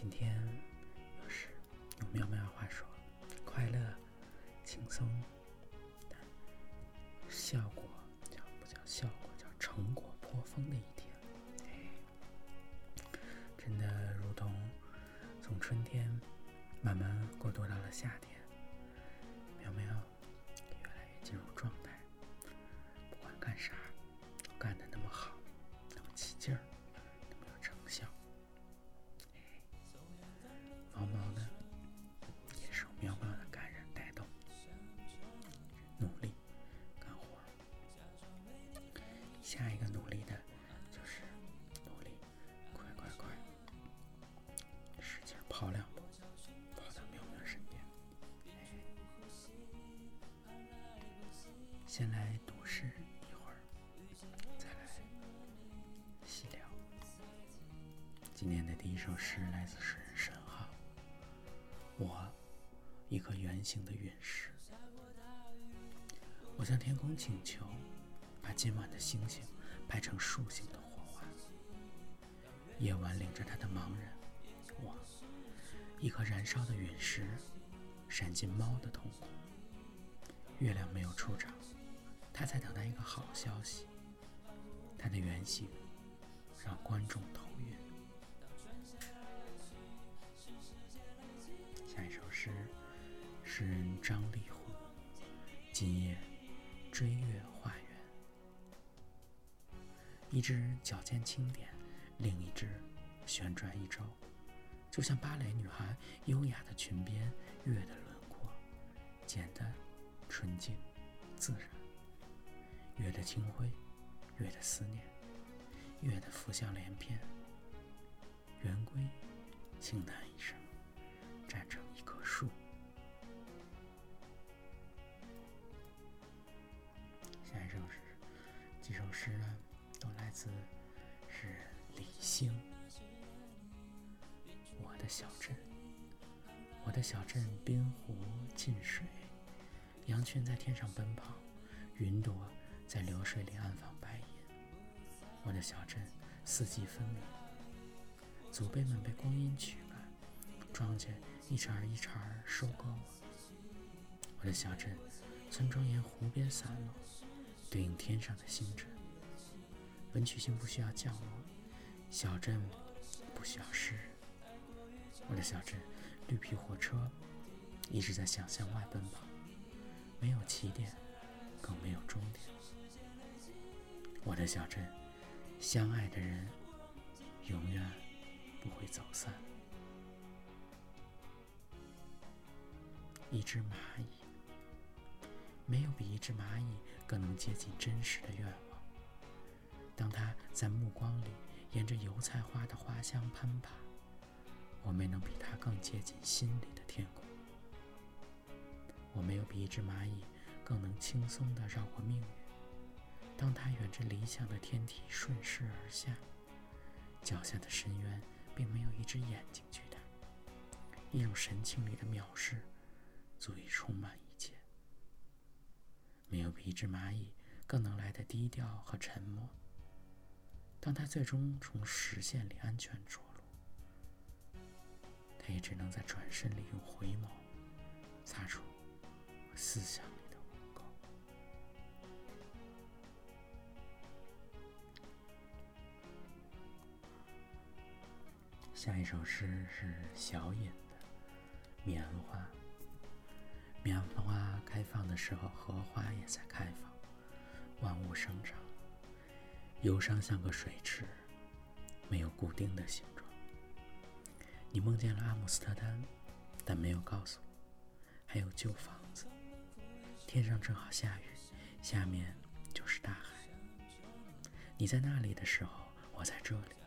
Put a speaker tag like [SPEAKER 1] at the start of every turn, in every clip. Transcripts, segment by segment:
[SPEAKER 1] 今天读诗一会儿，再来细聊。今天的第一首诗来自诗人沈浩。我，一颗圆形的陨石。我向天空请求，把今晚的星星拍成竖形的火花。夜晚领着他的茫然，我，一颗燃烧的陨石，闪进猫的瞳孔。月亮没有出场，他在等待一个好消息。他的原形让观众头晕。下一首诗，诗人张立虎。今夜追月画圆，一只脚尖轻点，另一只旋转一周，就像芭蕾女孩优雅的裙边，月的轮廓简单纯净自然。月的清辉，月的思念，月的浮想联翩。圆规轻叹一声，站成一棵。树。下一首诗，几首诗呢，都来自诗人李兴。我的小镇，我的小镇，滨湖近水，羊群在天上奔跑，云朵在流水里安放白银。我的小镇，四季分明，祖辈们被光阴驱赶，庄稼。一茬一茬收割我，我的小镇，村庄沿湖边散落，对应天上的星辰。文曲星不需要降落，小镇不需要诗人。我的小镇，绿皮火车一直在想象外奔跑，没有起点，更没有终点。我的小镇，相爱的人永远不会走散。一只蚂蚁，没有比一只蚂蚁更能接近真实的愿望。当它在目光里沿着油菜花的花香攀爬，我没能比它更接近心里的天空。我没有比一只蚂蚁更能轻松地绕过命运。当它沿着理想的天体顺势而下，脚下的深渊并没有一只眼睛去探，一种神情里的藐视。足以充满一切。没有比一只蚂蚁更能来的低调和沉默。当他最终从实线里安全着陆，他也只能在转身里用回眸擦出思想下一首诗是小隐的《棉花》。棉花开放的时候，荷花也在开放，万物生长。忧伤像个水池，没有固定的形状。你梦见了阿姆斯特丹，但没有告诉我，还有旧房子。天上正好下雨，下面就是大海。你在那里的时候，我在这里。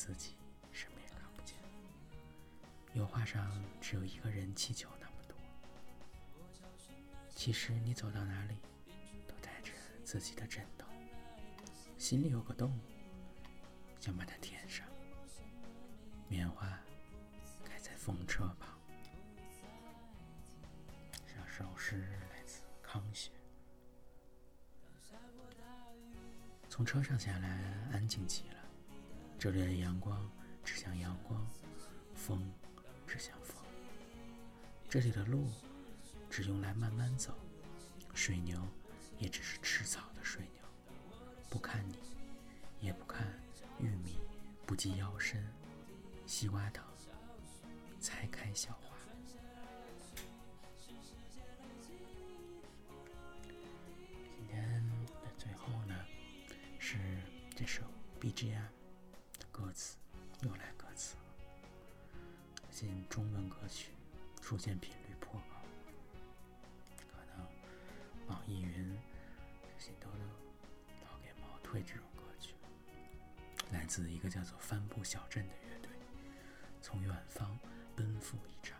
[SPEAKER 1] 自己，什么也看不见。油画上只有一个人气球那么多。其实你走到哪里，都带着自己的枕头，心里有个洞，想把它填上。棉花开在风车旁。这首诗来自康雪。从车上下来，安静极了。这里的阳光指向阳光，风指向风。这里的路只用来慢慢走，水牛也只是吃草的水牛，不看你，也不看玉米不及腰身，西瓜藤才开小花。今天的最后呢，是这首 BGM 中文歌曲出现频率颇高，可能网易云这些都老给猫推这种歌曲，来自一个叫做帆布小镇的乐队，从远方奔赴一场，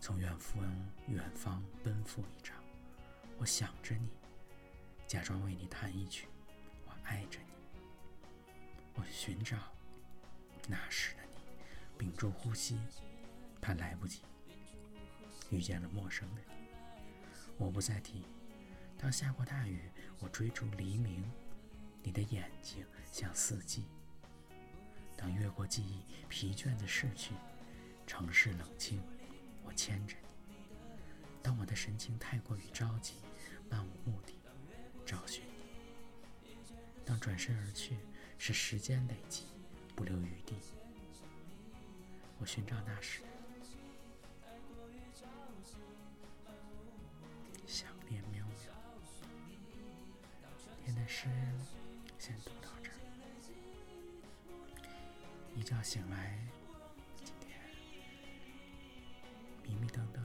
[SPEAKER 1] 从远方远方奔赴一场。我想着你，假装为你弹一曲；我爱着你，我寻找那时的你，屏住呼吸，怕来不及遇见了陌生的你。我不再提，当下过大雨，我追逐黎明，你的眼睛像四季。当越过记忆，疲倦的逝去，城市冷清，我牵着你。当我的神情太过于着急。漫无目的找寻你，当转身而去，是时间累积，不留余地。我寻找那时，想念喵喵。天的诗先读到这儿。一觉醒来，今天迷迷瞪瞪，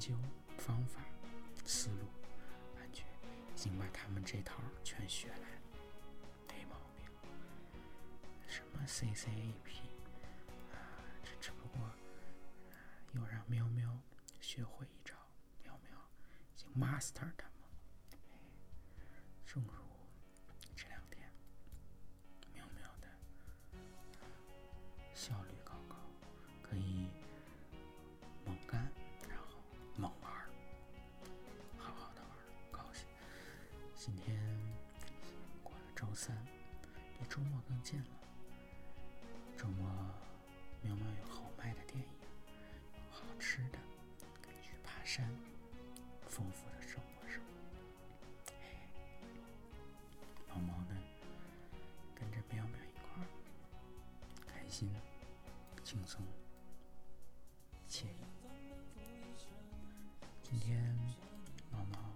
[SPEAKER 1] 究方法、思路，感觉已经把他们这套全学来了，没毛病。什么 CCAP 啊，这只不过又让喵喵学会一招，喵喵已经 master 的今天过了周三，离周末更近了。周末，喵喵有好卖的电影，有好吃的，可以去爬山，丰富的生活生活。毛毛呢，跟着喵喵一块儿，开心。轻松、惬意。今天毛毛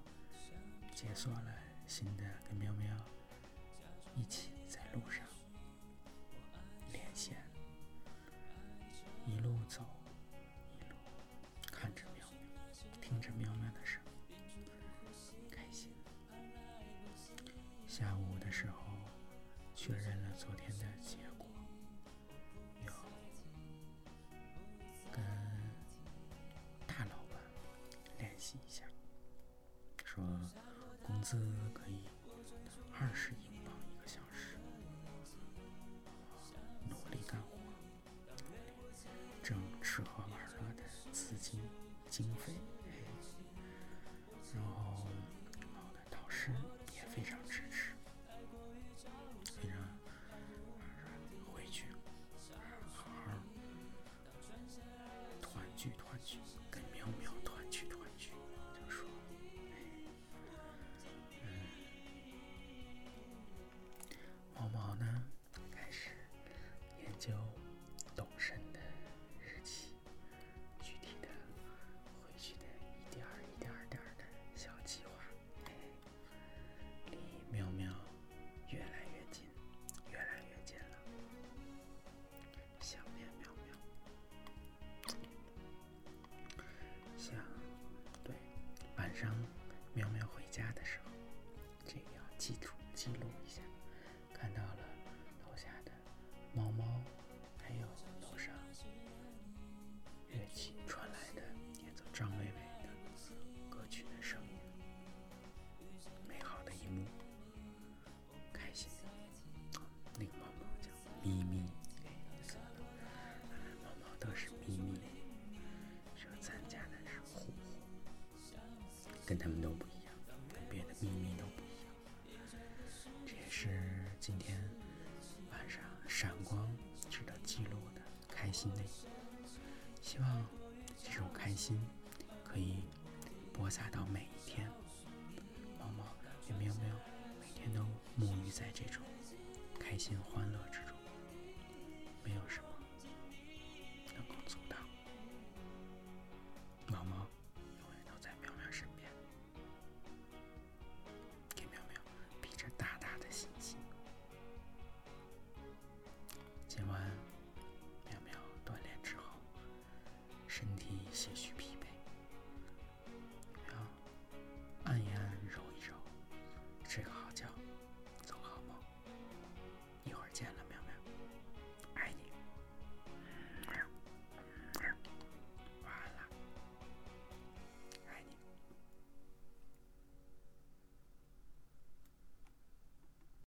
[SPEAKER 1] 解锁了新的跟喵喵一起在路上。Thanks. 别的秘密都不一样。这也是今天晚上闪光值得记录的开心的。希望这种开心可以播撒到每一天。猫猫有没有没有每天都沐浴在这种开心欢乐之